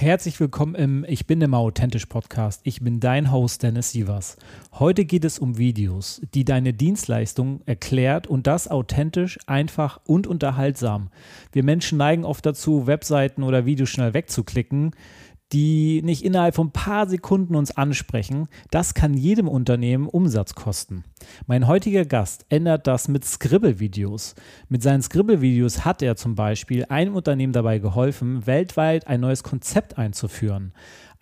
Herzlich willkommen im Ich bin immer authentisch Podcast. Ich bin dein Host Dennis Sievers. Heute geht es um Videos, die deine Dienstleistung erklärt und das authentisch, einfach und unterhaltsam. Wir Menschen neigen oft dazu, Webseiten oder Videos schnell wegzuklicken die nicht innerhalb von ein paar Sekunden uns ansprechen, das kann jedem Unternehmen Umsatz kosten. Mein heutiger Gast ändert das mit Scribble-Videos. Mit seinen Scribble-Videos hat er zum Beispiel einem Unternehmen dabei geholfen, weltweit ein neues Konzept einzuführen.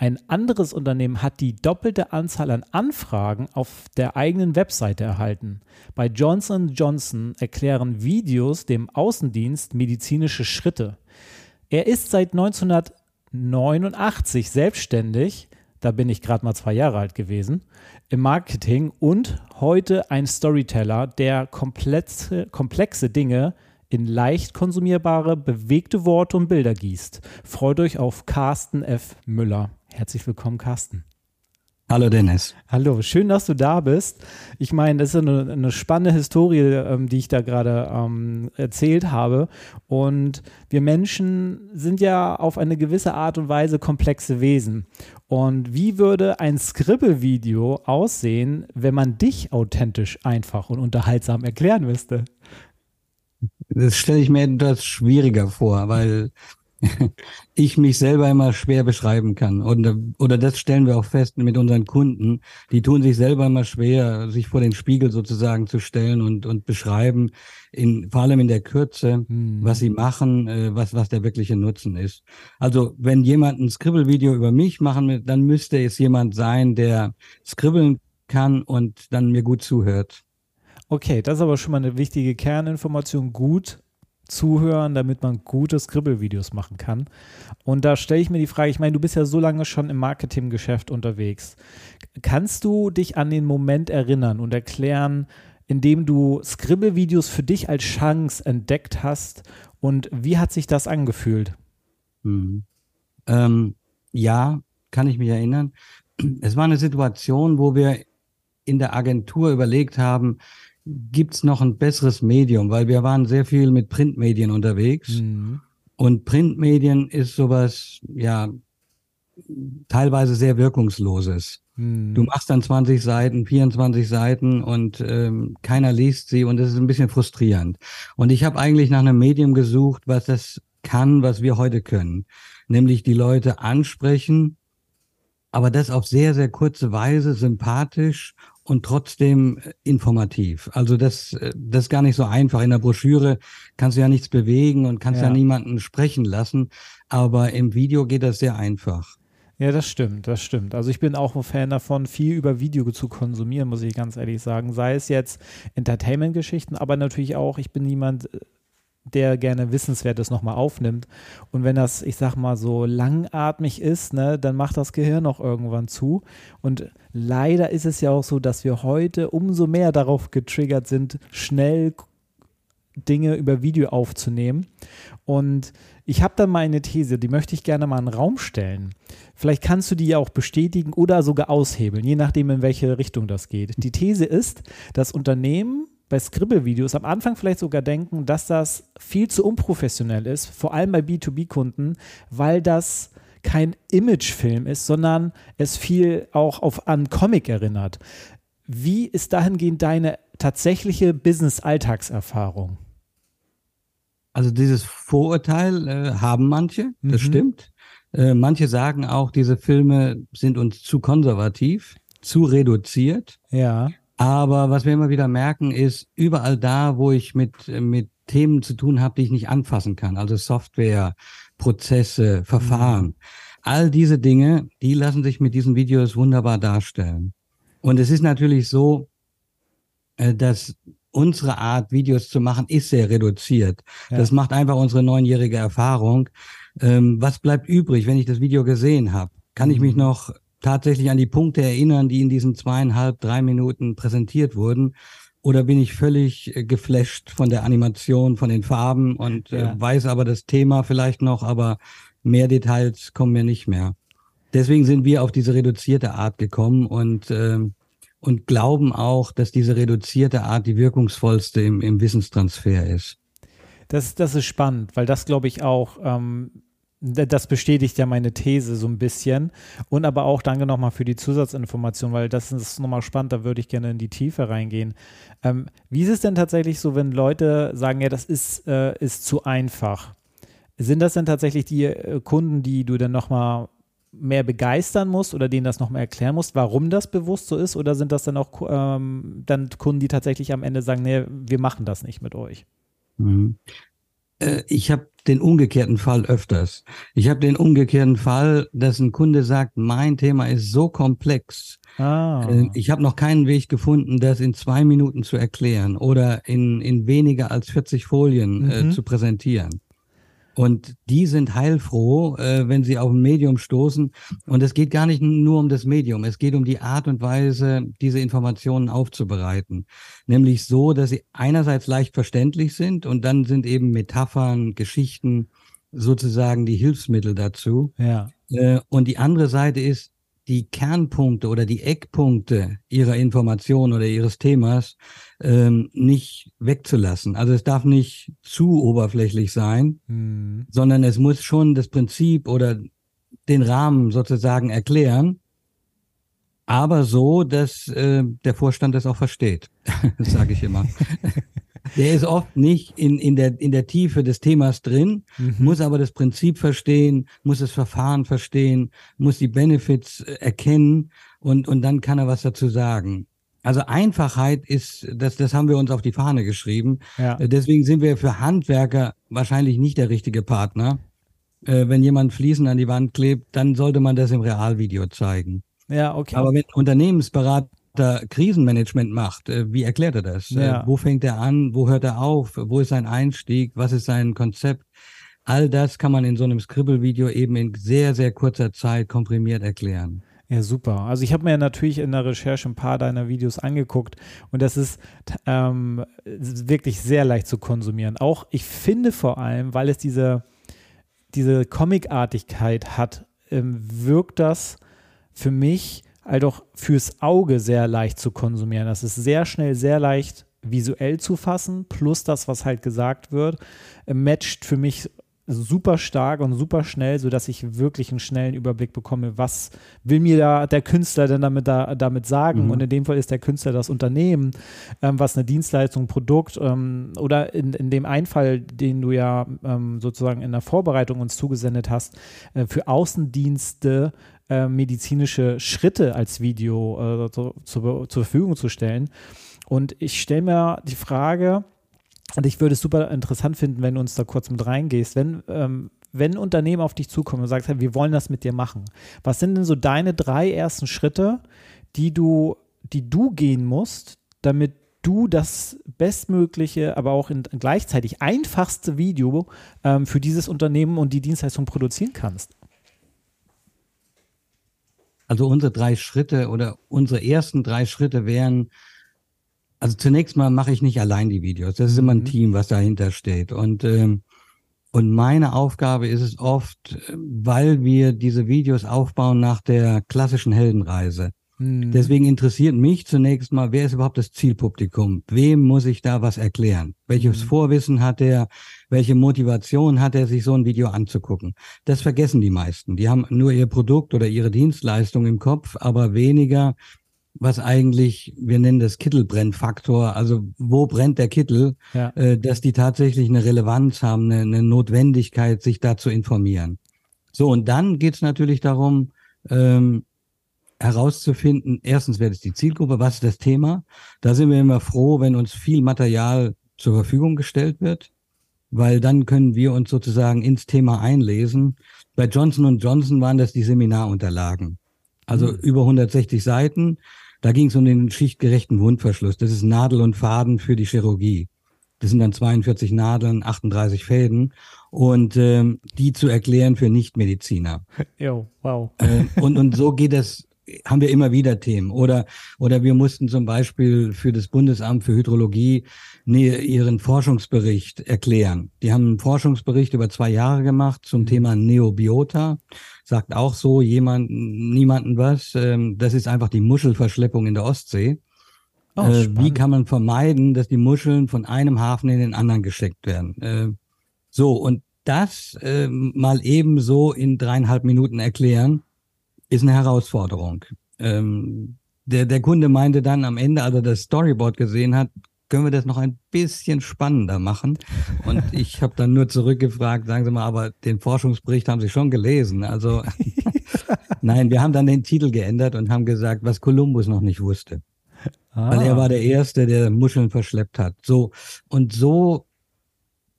Ein anderes Unternehmen hat die doppelte Anzahl an Anfragen auf der eigenen Webseite erhalten. Bei Johnson Johnson erklären Videos dem Außendienst medizinische Schritte. Er ist seit 1900 89 selbstständig, da bin ich gerade mal zwei Jahre alt gewesen, im Marketing und heute ein Storyteller, der komplexe, komplexe Dinge in leicht konsumierbare, bewegte Worte und Bilder gießt. Freut euch auf Carsten F. Müller. Herzlich willkommen, Carsten. Hallo Dennis. Hallo, schön, dass du da bist. Ich meine, das ist eine, eine spannende Historie, ähm, die ich da gerade ähm, erzählt habe. Und wir Menschen sind ja auf eine gewisse Art und Weise komplexe Wesen. Und wie würde ein Scribble-Video aussehen, wenn man dich authentisch, einfach und unterhaltsam erklären müsste? Das stelle ich mir etwas schwieriger vor, weil ich mich selber immer schwer beschreiben kann. Und, oder das stellen wir auch fest mit unseren Kunden. Die tun sich selber immer schwer, sich vor den Spiegel sozusagen zu stellen und, und beschreiben, in, vor allem in der Kürze, hm. was sie machen, äh, was, was der wirkliche Nutzen ist. Also, wenn jemand ein Scribble-Video über mich machen will, dann müsste es jemand sein, der scribbeln kann und dann mir gut zuhört. Okay, das ist aber schon mal eine wichtige Kerninformation. Gut zuhören, damit man gute Scribble-Videos machen kann. Und da stelle ich mir die Frage, ich meine, du bist ja so lange schon im Marketinggeschäft unterwegs. Kannst du dich an den Moment erinnern und erklären, in dem du Scribble-Videos für dich als Chance entdeckt hast und wie hat sich das angefühlt? Mhm. Ähm, ja, kann ich mich erinnern. Es war eine Situation, wo wir in der Agentur überlegt haben, gibt's noch ein besseres Medium, weil wir waren sehr viel mit Printmedien unterwegs. Mhm. Und Printmedien ist sowas, ja, teilweise sehr wirkungsloses. Mhm. Du machst dann 20 Seiten, 24 Seiten und ähm, keiner liest sie und das ist ein bisschen frustrierend. Und ich habe eigentlich nach einem Medium gesucht, was das kann, was wir heute können. Nämlich die Leute ansprechen, aber das auf sehr, sehr kurze Weise, sympathisch und trotzdem äh, informativ. Also das, äh, das ist gar nicht so einfach. In der Broschüre kannst du ja nichts bewegen und kannst ja, ja niemanden sprechen lassen, aber im Video geht das sehr einfach. Ja, das stimmt, das stimmt. Also ich bin auch ein Fan davon, viel über Video zu konsumieren, muss ich ganz ehrlich sagen. Sei es jetzt Entertainment-Geschichten, aber natürlich auch, ich bin niemand, äh, der gerne Wissenswertes nochmal aufnimmt. Und wenn das, ich sag mal, so langatmig ist, ne, dann macht das Gehirn auch irgendwann zu. Und leider ist es ja auch so, dass wir heute umso mehr darauf getriggert sind, schnell Dinge über Video aufzunehmen. Und ich habe da mal eine These, die möchte ich gerne mal in den Raum stellen. Vielleicht kannst du die ja auch bestätigen oder sogar aushebeln, je nachdem, in welche Richtung das geht. Die These ist, dass Unternehmen bei Scribble-Videos am Anfang vielleicht sogar denken, dass das viel zu unprofessionell ist, vor allem bei B2B-Kunden, weil das kein Imagefilm ist, sondern es viel auch auf an Comic erinnert. Wie ist dahingehend deine tatsächliche Business-Alltagserfahrung? Also dieses Vorurteil äh, haben manche, das mhm. stimmt. Äh, manche sagen auch, diese Filme sind uns zu konservativ, zu reduziert. Ja. Aber was wir immer wieder merken, ist, überall da, wo ich mit, mit Themen zu tun habe, die ich nicht anfassen kann, also Software, Prozesse, Verfahren, mhm. all diese Dinge, die lassen sich mit diesen Videos wunderbar darstellen. Und es ist natürlich so, äh, dass unsere Art, Videos zu machen, ist sehr reduziert. Ja. Das macht einfach unsere neunjährige Erfahrung. Ähm, was bleibt übrig, wenn ich das Video gesehen habe? Kann ich mich mhm. noch tatsächlich an die Punkte erinnern, die in diesen zweieinhalb, drei Minuten präsentiert wurden? Oder bin ich völlig äh, geflasht von der Animation, von den Farben und äh, ja. äh, weiß aber das Thema vielleicht noch, aber mehr Details kommen mir nicht mehr. Deswegen sind wir auf diese reduzierte Art gekommen und äh, und glauben auch, dass diese reduzierte Art die wirkungsvollste im, im Wissenstransfer ist. Das, das ist spannend, weil das glaube ich auch, ähm, das bestätigt ja meine These so ein bisschen. Und aber auch danke nochmal für die Zusatzinformation, weil das ist nochmal spannend, da würde ich gerne in die Tiefe reingehen. Ähm, wie ist es denn tatsächlich so, wenn Leute sagen, ja, das ist, äh, ist zu einfach? Sind das denn tatsächlich die äh, Kunden, die du dann nochmal mehr begeistern musst oder denen das nochmal erklären musst, warum das bewusst so ist? Oder sind das dann auch ähm, dann Kunden, die tatsächlich am Ende sagen, nee, wir machen das nicht mit euch? Mhm. Äh, ich habe den umgekehrten Fall öfters. Ich habe den umgekehrten Fall, dass ein Kunde sagt, mein Thema ist so komplex. Ah. Äh, ich habe noch keinen Weg gefunden, das in zwei Minuten zu erklären oder in, in weniger als 40 Folien äh, mhm. äh, zu präsentieren. Und die sind heilfroh, äh, wenn sie auf ein Medium stoßen. Und es geht gar nicht nur um das Medium, es geht um die Art und Weise, diese Informationen aufzubereiten. Nämlich so, dass sie einerseits leicht verständlich sind und dann sind eben Metaphern, Geschichten sozusagen die Hilfsmittel dazu. Ja. Äh, und die andere Seite ist, die Kernpunkte oder die Eckpunkte ihrer Information oder ihres Themas ähm, nicht wegzulassen. Also es darf nicht zu oberflächlich sein, mhm. sondern es muss schon das Prinzip oder den Rahmen sozusagen erklären, aber so, dass äh, der Vorstand das auch versteht, sage ich immer. Der ist oft nicht in, in, der, in der Tiefe des Themas drin, mhm. muss aber das Prinzip verstehen, muss das Verfahren verstehen, muss die Benefits äh, erkennen und, und dann kann er was dazu sagen. Also Einfachheit ist, das, das haben wir uns auf die Fahne geschrieben. Ja. Äh, deswegen sind wir für Handwerker wahrscheinlich nicht der richtige Partner. Äh, wenn jemand Fliesen an die Wand klebt, dann sollte man das im Realvideo zeigen. Ja, okay. Aber wenn Unternehmensberater da Krisenmanagement macht, äh, wie erklärt er das? Äh, ja. Wo fängt er an? Wo hört er auf? Wo ist sein Einstieg? Was ist sein Konzept? All das kann man in so einem Scribble-Video eben in sehr, sehr kurzer Zeit komprimiert erklären. Ja, super. Also ich habe mir natürlich in der Recherche ein paar deiner Videos angeguckt und das ist ähm, wirklich sehr leicht zu konsumieren. Auch ich finde vor allem, weil es diese, diese Comicartigkeit hat, ähm, wirkt das für mich halt auch fürs Auge sehr leicht zu konsumieren. Das ist sehr schnell, sehr leicht visuell zu fassen, plus das, was halt gesagt wird, äh, matcht für mich super stark und super schnell, sodass ich wirklich einen schnellen Überblick bekomme, was will mir da der Künstler denn damit, da, damit sagen. Mhm. Und in dem Fall ist der Künstler das Unternehmen, ähm, was eine Dienstleistung, Produkt ähm, oder in, in dem Einfall, den du ja ähm, sozusagen in der Vorbereitung uns zugesendet hast, äh, für Außendienste äh, medizinische Schritte als Video äh, zu, zu, zur Verfügung zu stellen. Und ich stelle mir die Frage, und ich würde es super interessant finden, wenn du uns da kurz mit reingehst, wenn, ähm, wenn Unternehmen auf dich zukommt und sagt, hey, wir wollen das mit dir machen. Was sind denn so deine drei ersten Schritte, die du, die du gehen musst, damit du das bestmögliche, aber auch in, gleichzeitig einfachste Video ähm, für dieses Unternehmen und die Dienstleistung produzieren kannst? Also unsere drei Schritte oder unsere ersten drei Schritte wären, also zunächst mal mache ich nicht allein die Videos. Das ist immer ein mhm. Team, was dahinter steht. Und, ähm, und meine Aufgabe ist es oft, weil wir diese Videos aufbauen nach der klassischen Heldenreise. Mhm. Deswegen interessiert mich zunächst mal, wer ist überhaupt das Zielpublikum? Wem muss ich da was erklären? Welches mhm. Vorwissen hat er? Welche Motivation hat er, sich so ein Video anzugucken? Das vergessen die meisten. Die haben nur ihr Produkt oder ihre Dienstleistung im Kopf, aber weniger, was eigentlich, wir nennen das Kittelbrennfaktor, also wo brennt der Kittel, ja. äh, dass die tatsächlich eine Relevanz haben, eine, eine Notwendigkeit, sich da zu informieren. So, und dann geht's natürlich darum, ähm, herauszufinden, erstens, wer ist die Zielgruppe, was ist das Thema. Da sind wir immer froh, wenn uns viel Material zur Verfügung gestellt wird, weil dann können wir uns sozusagen ins Thema einlesen. Bei Johnson Johnson waren das die Seminarunterlagen. Also mhm. über 160 Seiten. Da ging es um den schichtgerechten Wundverschluss. Das ist Nadel und Faden für die Chirurgie. Das sind dann 42 Nadeln, 38 Fäden und ähm, die zu erklären für Nichtmediziner. Jo, wow. Äh, und, und so geht das haben wir immer wieder Themen. Oder, oder wir mussten zum Beispiel für das Bundesamt für Hydrologie ihren Forschungsbericht erklären. Die haben einen Forschungsbericht über zwei Jahre gemacht zum mhm. Thema Neobiota. Sagt auch so jemand, niemanden was. Ähm, das ist einfach die Muschelverschleppung in der Ostsee. Oh, äh, wie kann man vermeiden, dass die Muscheln von einem Hafen in den anderen gesteckt werden? Äh, so, und das äh, mal eben so in dreieinhalb Minuten erklären, ist eine Herausforderung. Ähm, der, der Kunde meinte dann am Ende, als er das Storyboard gesehen hat, können wir das noch ein bisschen spannender machen? Und ich habe dann nur zurückgefragt, sagen Sie mal, aber den Forschungsbericht haben Sie schon gelesen. Also nein, wir haben dann den Titel geändert und haben gesagt, was Kolumbus noch nicht wusste. Ah. Weil er war der Erste, der Muscheln verschleppt hat. So, und so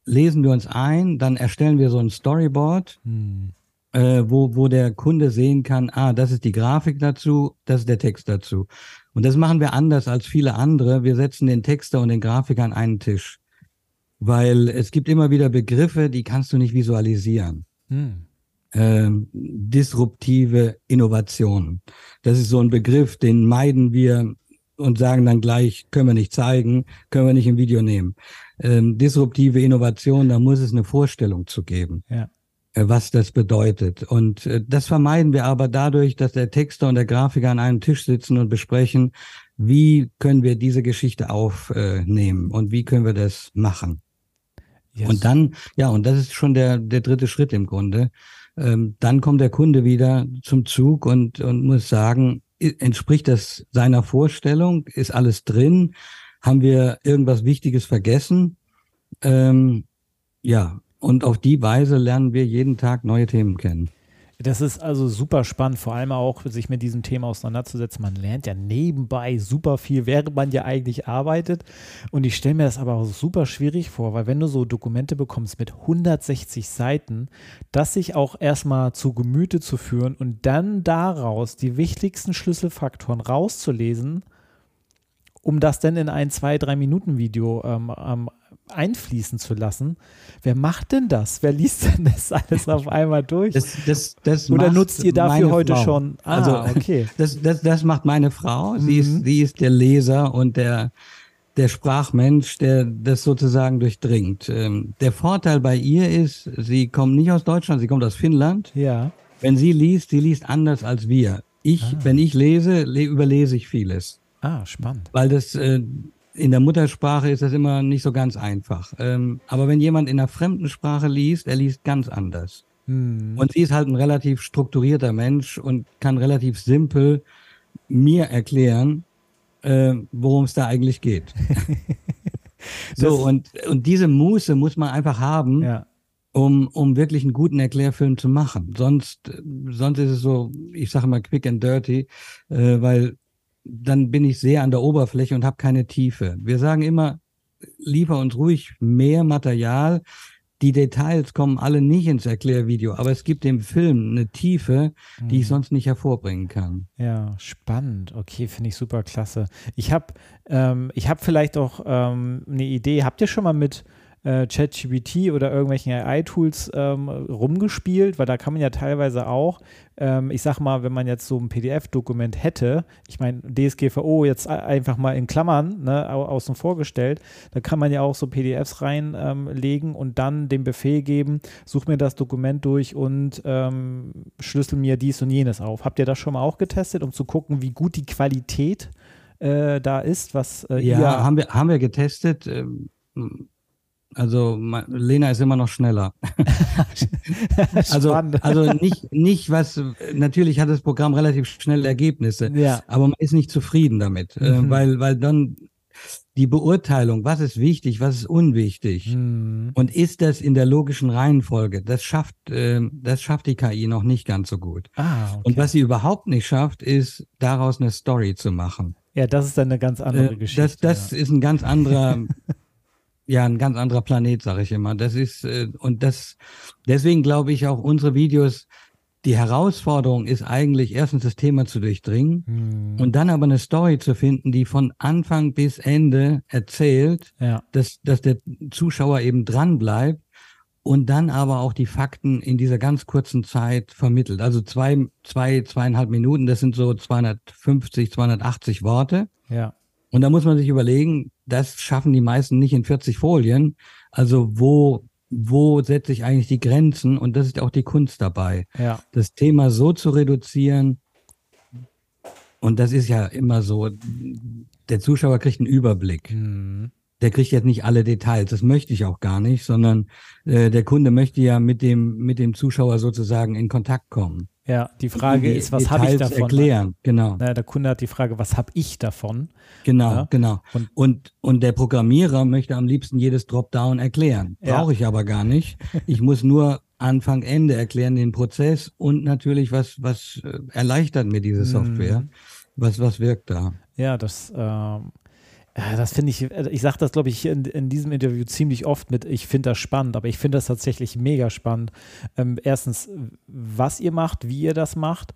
lesen wir uns ein, dann erstellen wir so ein Storyboard. Hm äh, wo, wo der Kunde sehen kann, ah, das ist die Grafik dazu, das ist der Text dazu. Und das machen wir anders als viele andere. Wir setzen den Texter und den Grafiker an einen Tisch. Weil es gibt immer wieder Begriffe, die kannst du nicht visualisieren. Hm. Ähm, disruptive Innovation. Das ist so ein Begriff, den meiden wir und sagen dann gleich, können wir nicht zeigen, können wir nicht im Video nehmen. Ähm, disruptive Innovation, da muss es eine Vorstellung zu geben. Ja. Äh, was das bedeutet. Und äh, das vermeiden wir aber dadurch, dass der Texter und der Grafiker an einem Tisch sitzen und besprechen, wie können wir diese Geschichte aufnehmen und wie können wir das machen. Yes. Und dann, ja, und das ist schon der, der dritte Schritt im Grunde. Ähm, dann kommt der Kunde wieder zum Zug und, und muss sagen, entspricht das seiner Vorstellung? Ist alles drin? Haben wir irgendwas Wichtiges vergessen? Ähm, ja, und auf die Weise lernen wir jeden Tag neue Themen kennen. Das ist also super spannend, vor allem auch sich mit diesem Thema auseinanderzusetzen. Man lernt ja nebenbei super viel, während man ja eigentlich arbeitet. Und ich stelle mir das aber auch super schwierig vor, weil wenn du so Dokumente bekommst mit 160 Seiten, das sich auch erstmal zu Gemüte zu führen und dann daraus die wichtigsten Schlüsselfaktoren rauszulesen, um das dann in ein zwei, drei Minuten Video ähm, ähm, einfließen zu lassen. Wer macht denn das? Wer liest denn das alles auf einmal durch? Das, das, das Oder nutzt ihr dafür heute Frau. schon? Ah, also, okay. Das, das, das macht meine Frau. Sie, mhm. ist, sie ist der Leser und der, der Sprachmensch, der das sozusagen durchdringt. Ähm, der Vorteil bei ihr ist, sie kommt nicht aus Deutschland, sie kommt aus Finnland. Ja. Wenn sie liest, sie liest anders als wir. Ich, ah. wenn ich lese, überlese ich vieles. Ah, spannend. Weil das äh, in der Muttersprache ist das immer nicht so ganz einfach. Ähm, aber wenn jemand in einer fremden Sprache liest, er liest ganz anders. Hm. Und sie ist halt ein relativ strukturierter Mensch und kann relativ simpel mir erklären, äh, worum es da eigentlich geht. so, und, und diese Muße muss man einfach haben, ja. um, um wirklich einen guten Erklärfilm zu machen. Sonst, sonst ist es so, ich sage mal quick and dirty, äh, weil dann bin ich sehr an der Oberfläche und habe keine Tiefe. Wir sagen immer, liefer uns ruhig mehr Material. Die Details kommen alle nicht ins Erklärvideo, aber es gibt dem Film eine Tiefe, die ich mhm. sonst nicht hervorbringen kann. Ja, spannend. Okay, finde ich super klasse. Ich habe ähm, hab vielleicht auch ähm, eine Idee. Habt ihr schon mal mit äh, ChatGPT oder irgendwelchen AI-Tools ähm, rumgespielt, weil da kann man ja teilweise auch, ähm, ich sag mal, wenn man jetzt so ein PDF-Dokument hätte, ich meine, DSGVO jetzt einfach mal in Klammern ne, außen vor gestellt, da kann man ja auch so PDFs reinlegen ähm, und dann den Befehl geben, such mir das Dokument durch und ähm, schlüssel mir dies und jenes auf. Habt ihr das schon mal auch getestet, um zu gucken, wie gut die Qualität äh, da ist, was äh, ja, haben wir, haben wir getestet. Ähm, also Lena ist immer noch schneller. also, also nicht, nicht was, natürlich hat das Programm relativ schnell Ergebnisse, ja. aber man ist nicht zufrieden damit, äh, mhm. weil, weil dann die Beurteilung, was ist wichtig, was ist unwichtig. Hm. Und ist das in der logischen Reihenfolge? Das schafft, äh, das schafft die KI noch nicht ganz so gut. Ah, okay. Und was sie überhaupt nicht schafft, ist daraus eine Story zu machen. ja, das ist dann eine ganz andere Äh, Geschichte. das das ja. ist ein ganz anderer, ja, ein ganz anderer Planet, sage ich immer. Das ist, äh, und das, deswegen glaube ich auch unsere Videos, die Herausforderung ist eigentlich erstens das Thema zu durchdringen Hm. und dann aber eine Story zu finden, die von Anfang bis Ende erzählt, ja. dass, dass der Zuschauer eben dran bleibt und dann aber auch die Fakten in dieser ganz kurzen Zeit vermittelt. Also zwei, zwei, zweieinhalb Minuten, das sind so 250, 280 Worte. ja. Und da muss man sich überlegen, das schaffen die meisten nicht in 40 Folien. Also wo, wo setze ich eigentlich die Grenzen? Und das ist auch die Kunst dabei, Ja. das Thema so zu reduzieren. Und das ist ja immer so, der Zuschauer kriegt einen Überblick. Hm. Der kriegt jetzt nicht alle Details, das möchte ich auch gar nicht, sondern äh, der Kunde möchte ja mit dem, mit dem Zuschauer sozusagen in Kontakt kommen. Ja, die Frage Die ist, was habe ich davon? Erklären, genau. Na, der Kunde hat die Frage, was habe ich davon? Genau, Ja. genau. Und- Und, und, der Programmierer möchte am liebsten jedes Dropdown erklären. Ja. Brauche ich aber gar nicht. Ich muss nur Anfang, Ende erklären, den Prozess und natürlich, was, was äh, erleichtert mir diese Software. Mhm. Was, was wirkt da? Ja, das, ja, das finde ich, äh, ich sage das, glaube ich, in, in diesem Interview ziemlich oft mit, ich finde das spannend, aber ich finde das tatsächlich mega spannend. Ähm, erstens, was ihr macht, wie ihr das macht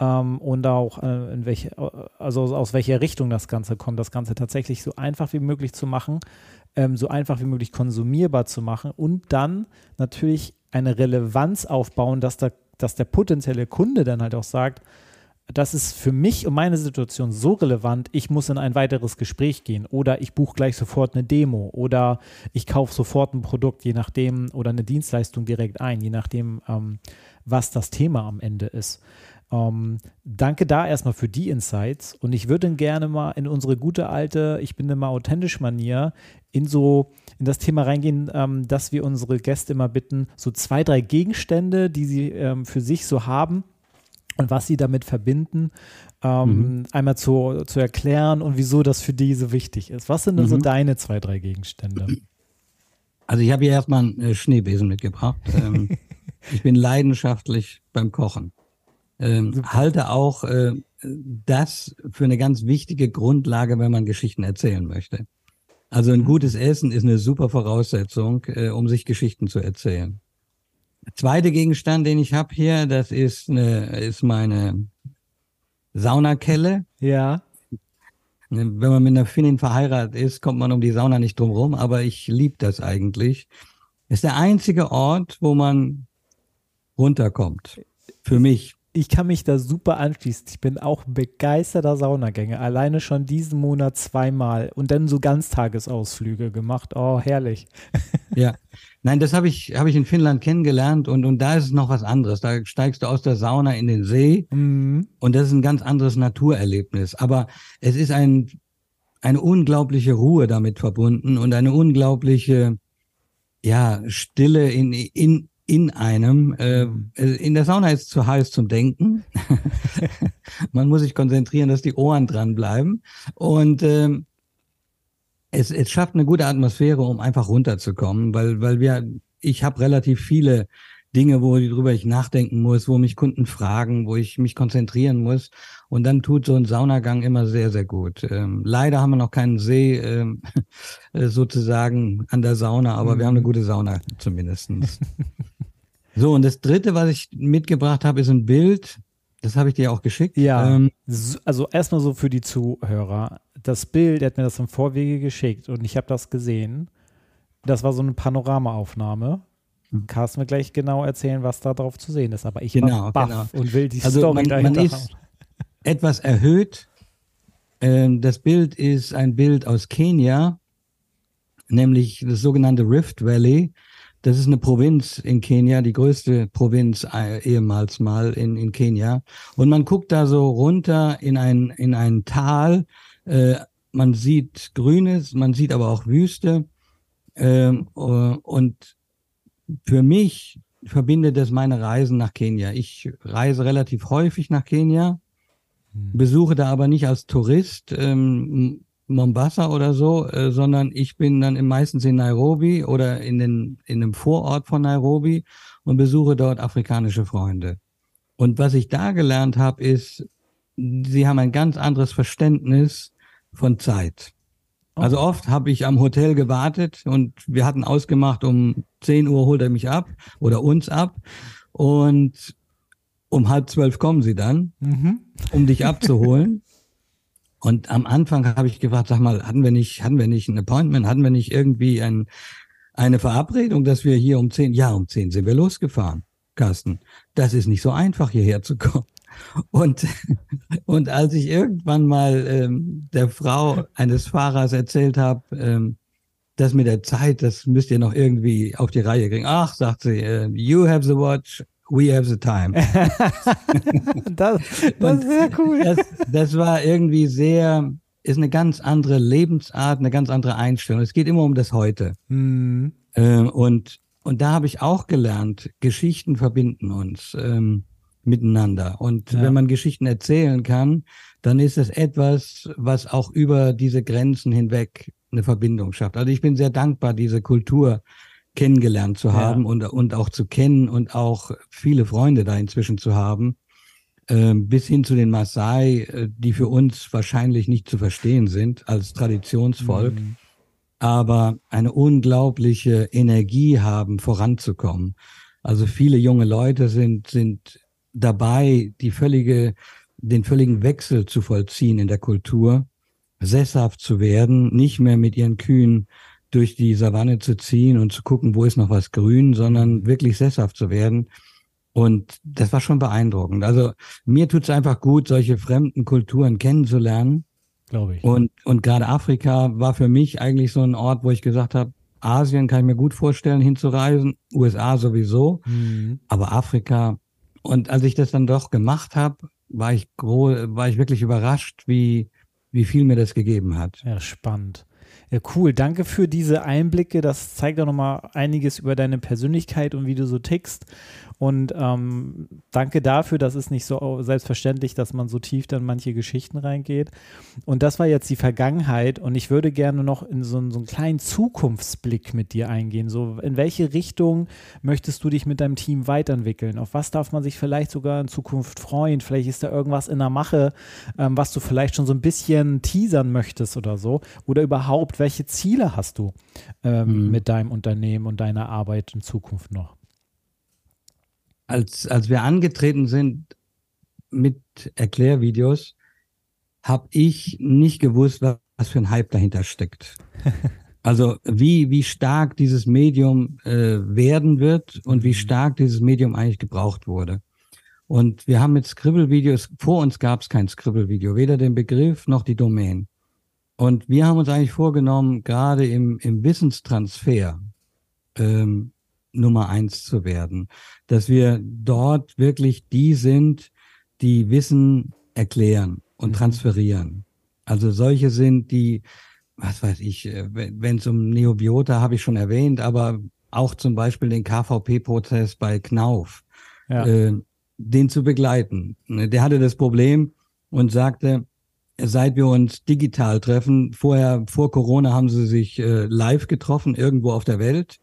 ähm, und auch äh, in welche, also aus welcher Richtung das Ganze kommt, das Ganze tatsächlich so einfach wie möglich zu machen, ähm, so einfach wie möglich konsumierbar zu machen und dann natürlich eine Relevanz aufbauen, dass, da, dass der potenzielle Kunde dann halt auch sagt, das ist für mich und meine Situation so relevant, ich muss in ein weiteres Gespräch gehen oder ich buche gleich sofort eine Demo oder ich kaufe sofort ein Produkt, je nachdem, oder eine Dienstleistung direkt ein, je nachdem, ähm, was das Thema am Ende ist. Ähm, danke da erstmal für die Insights und ich würde gerne mal in unsere gute alte, ich bin immer authentisch Manier, in so in das Thema reingehen, ähm, dass wir unsere Gäste immer bitten, so zwei, drei Gegenstände, die sie ähm, für sich so haben, und was sie damit verbinden, ähm, einmal zu, zu erklären und wieso das für die so wichtig ist. Was sind denn so Mhm. deine zwei, drei Gegenstände? Also ich habe hier erstmal einen äh, Schneebesen mitgebracht. Ähm, ich bin leidenschaftlich beim Kochen. Ähm, halte auch äh, das für eine ganz wichtige Grundlage, wenn man Geschichten erzählen möchte. Also ein gutes Essen ist eine super Voraussetzung, äh, um sich Geschichten zu erzählen. Der zweite Gegenstand, den ich habe hier, das ist, eine, ist meine Saunakelle. Ja, Ne, Wenn man mit einer Finnin verheiratet ist, kommt man um die Sauna nicht drum rum, aber ich liebe das eigentlich. Ist der einzige Ort, wo man runterkommt. Für mich. Ich kann mich da super anschließen. Ich bin auch begeisterter Saunagänger. Alleine schon diesen Monat zweimal und dann so Ganztagesausflüge gemacht. Oh, herrlich. Ja. Nein, das habe ich, habe ich in Finnland kennengelernt und, und da ist es noch was anderes. Da steigst du aus der Sauna in den See Mhm. und das ist ein ganz anderes Naturerlebnis. Aber es ist ein, eine unglaubliche Ruhe damit verbunden und eine unglaubliche, ja, Stille in, in, in einem. Äh, in der Sauna ist es zu heiß zum Denken. Man muss sich konzentrieren, dass die Ohren dranbleiben. Und ähm, es, es schafft eine gute Atmosphäre, um einfach runterzukommen, weil, weil wir, ich habe relativ viele Dinge, worüber ich nachdenken muss, wo mich Kunden fragen, wo ich mich konzentrieren muss. Und dann tut so ein Saunagang immer sehr, sehr gut. Ähm, leider haben wir noch keinen See ähm, äh, sozusagen an der Sauna, aber wir haben eine gute Sauna zumindestens. so, und das Dritte, was ich mitgebracht habe, ist ein Bild. Das habe ich dir auch geschickt. Ja. Ähm, So- Also erstmal so für die Zuhörer. Das Bild, er hat mir das im Vorwege geschickt und ich habe das gesehen. Das war so eine Panoramaaufnahme. Mhm. Carsten wird gleich genau erzählen, was da drauf zu sehen ist. Aber ich Genau, war genau. und will die Also Story man- man dahinter ist- haben. etwas erhöht. Ähm, das Bild ist ein Bild aus Kenia, nämlich das sogenannte Rift Valley. Das ist eine Provinz in Kenia, die größte Provinz äh, ehemals mal in, in Kenia. Und man guckt da so runter in ein, in ein Tal. Äh, man sieht Grünes, man sieht aber auch Wüste. Ähm, äh, und für mich verbindet das meine Reisen nach Kenia. Ich reise relativ häufig nach Kenia besuche da aber nicht als Tourist. Ähm, Mombasa oder so, äh, sondern ich bin dann meistens in Nairobi oder in, den, in einem Vorort von Nairobi und besuche dort afrikanische Freunde. Und was ich da gelernt habe, ist, sie haben ein ganz anderes Verständnis von Zeit. Oh. Also oft habe ich am Hotel gewartet und wir hatten ausgemacht, um 10 Uhr holt er mich ab oder uns ab. Und um halb zwölf kommen sie dann, mhm. um dich abzuholen. Und am Anfang habe ich gefragt, sag mal, hatten wir nicht, hatten wir nicht ein Appointment, hatten wir nicht irgendwie ein, eine Verabredung, dass wir hier um zehn, ja, um zehn sind wir losgefahren, Carsten. Das ist nicht so einfach, hierher zu kommen. Und, und als ich irgendwann mal ähm, der Frau eines Fahrers erzählt habe, ähm, das mit der Zeit, das müsst ihr noch irgendwie auf die Reihe kriegen. Ach, sagt sie, uh, you have the watch, we have the time. das, das ist sehr cool. Das, das war irgendwie sehr, ist eine ganz andere Lebensart, eine ganz andere Einstellung. Es geht immer um das Heute. Mhm. Ähm, und, und da habe ich auch gelernt, Geschichten verbinden uns ähm, miteinander. Und ja. wenn man Geschichten erzählen kann, dann ist es etwas, was auch über diese Grenzen hinweg eine Verbindung schafft. Also ich bin sehr dankbar, diese Kultur kennengelernt zu haben ja. und, und auch zu kennen und auch viele Freunde da inzwischen zu haben, äh, bis hin zu den Maasai, äh, die für uns wahrscheinlich nicht zu verstehen sind als Traditionsvolk, mhm. aber eine unglaubliche Energie haben, voranzukommen. Also viele junge Leute sind, sind dabei, die völlige, den völligen Wechsel zu vollziehen in der Kultur, sesshaft zu werden, nicht mehr mit ihren Kühen durch die Savanne zu ziehen und zu gucken, wo ist noch was grün, sondern wirklich sesshaft zu werden. Und das war schon beeindruckend. Also mir tut es einfach gut, solche fremden Kulturen kennenzulernen. Glaube ich. Und, und gerade Afrika war für mich eigentlich so ein Ort, wo ich gesagt habe, Asien kann ich mir gut vorstellen, hinzureisen, USA sowieso, mhm. aber Afrika. Und als ich das dann doch gemacht habe, war ich, war ich wirklich überrascht, wie, wie viel mir das gegeben hat. Ja, spannend. Ja, cool. Danke für diese Einblicke. Das zeigt auch nochmal einiges über deine Persönlichkeit und wie du so tickst. Und ähm, danke dafür, das ist nicht so selbstverständlich, dass man so tief dann manche Geschichten reingeht. Und das war jetzt die Vergangenheit und ich würde gerne noch in so, so einen kleinen Zukunftsblick mit dir eingehen. So, in welche Richtung möchtest du dich mit deinem Team weiterentwickeln? Auf was darf man sich vielleicht sogar in Zukunft freuen? Vielleicht ist da irgendwas in der Mache, ähm, was du vielleicht schon so ein bisschen teasern möchtest oder so. Oder überhaupt, welche Ziele hast du ähm, mhm. mit deinem Unternehmen und deiner Arbeit in Zukunft noch? als, als wir angetreten sind mit Erklärvideos, habe ich nicht gewusst, was, was für ein Hype dahinter steckt. Also wie, wie stark dieses Medium äh, werden wird und wie mhm. stark dieses Medium eigentlich gebraucht wurde. Und wir haben mit Scribble-Videos, vor uns gab es kein Scribble-Video, weder den Begriff noch die Domain. Und wir haben uns eigentlich vorgenommen, gerade im, im Wissenstransfer ähm, Nummer eins zu werden. Dass wir dort wirklich die sind, die Wissen erklären und mhm. transferieren. Also solche sind, die, was weiß ich, äh, wenn es um Neobiota habe ich schon erwähnt, aber auch zum Beispiel den KVP-Prozess bei Knauf, ja. äh, den zu begleiten. Ne, der hatte das Problem und sagte, seit wir uns digital treffen, vorher, vor Corona haben sie sich äh, live getroffen, irgendwo auf der Welt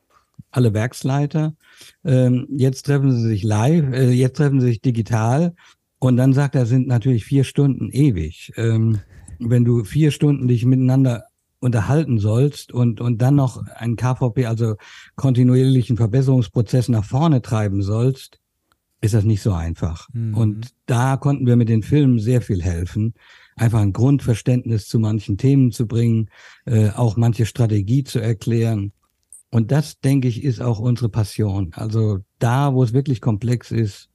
alle Werksleiter. Ähm, jetzt treffen sie sich live, äh, jetzt treffen sie sich digital. Und dann sagt er, sind natürlich vier Stunden ewig. Ähm, wenn du vier Stunden dich miteinander unterhalten sollst und, und dann noch einen KVP, also kontinuierlichen Verbesserungsprozess nach vorne treiben sollst, ist das nicht so einfach. Mhm. Und da konnten wir mit den Filmen sehr viel helfen, einfach ein Grundverständnis zu manchen Themen zu bringen, äh, auch manche Strategie zu erklären. Und das, denke ich, ist auch unsere Passion. Also da, wo es wirklich komplex ist,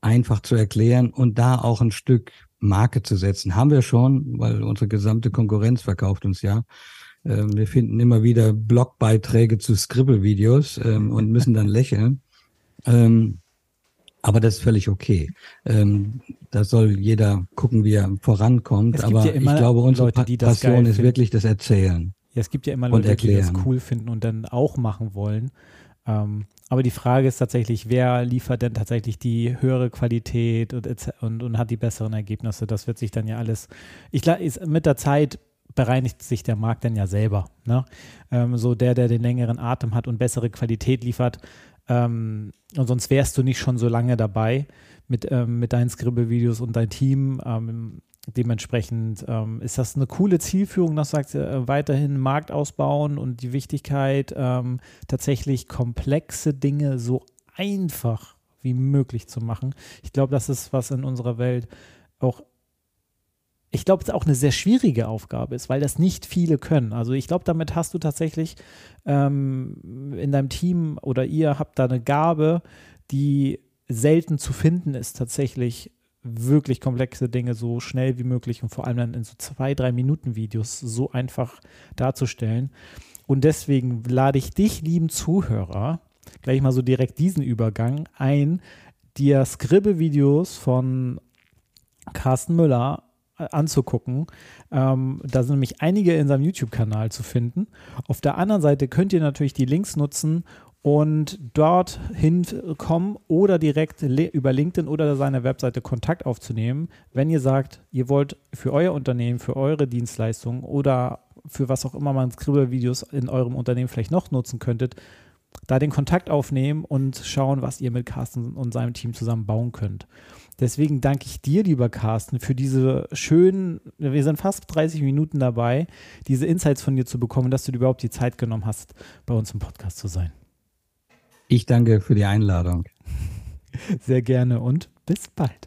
einfach zu erklären und da auch ein Stück Marke zu setzen. Haben wir schon, weil unsere gesamte Konkurrenz verkauft uns ja. Ähm, wir finden immer wieder Blogbeiträge zu Scribble-Videos ähm, und müssen dann lächeln. Ähm, aber das ist völlig okay. Da soll jeder gucken, wie er vorankommt. Aber ja ich glaube, unsere Leute, Passion ist wirklich das Erzählen. Ja, es gibt ja immer Leute, die das cool finden und dann auch machen wollen. Ähm, aber die Frage ist tatsächlich, wer liefert denn tatsächlich die höhere Qualität und, und, und hat die besseren Ergebnisse? Das wird sich dann ja alles, ich glaube, mit der Zeit bereinigt sich der Markt dann ja selber. Ne? Ähm, so der, der den längeren Atem hat und bessere Qualität liefert. Ähm, und sonst wärst du nicht schon so lange dabei mit, ähm, mit deinen Scribble-Videos und dein Team. Ähm, dementsprechend ähm, ist das eine coole Zielführung, das sagt äh, weiterhin Markt ausbauen und die Wichtigkeit, ähm, tatsächlich komplexe Dinge so einfach wie möglich zu machen. Ich glaube, das ist was in unserer Welt auch ich glaube, es auch eine sehr schwierige Aufgabe ist, weil das nicht viele können. Also ich glaube, damit hast du tatsächlich ähm, in deinem Team oder ihr habt da eine Gabe, die selten zu finden ist, tatsächlich wirklich komplexe Dinge so schnell wie möglich und vor allem dann in so zwei, drei Minuten Videos so einfach darzustellen. Und deswegen lade ich dich, lieben Zuhörer, gleich mal so direkt diesen Übergang ein, dir Scribble-Videos von Carsten Müller äh, anzugucken. Ähm, da sind nämlich einige in seinem YouTube-Kanal zu finden. Auf der anderen Seite könnt ihr natürlich die Links nutzen und dort hinkommen oder direkt über LinkedIn oder seine Webseite Kontakt aufzunehmen, wenn ihr sagt, ihr wollt für euer Unternehmen, für eure Dienstleistung oder für was auch immer man Scribble-Videos in eurem Unternehmen vielleicht noch nutzen könntet, da den Kontakt aufnehmen und schauen, was ihr mit Carsten und seinem Team zusammen bauen könnt. Deswegen danke ich dir, lieber Carsten, für diese schönen, wir sind fast 30 Minuten dabei, diese Insights von dir zu bekommen, dass du dir überhaupt die Zeit genommen hast, bei uns im Podcast zu sein. Ich danke für die Einladung. Sehr gerne und bis bald.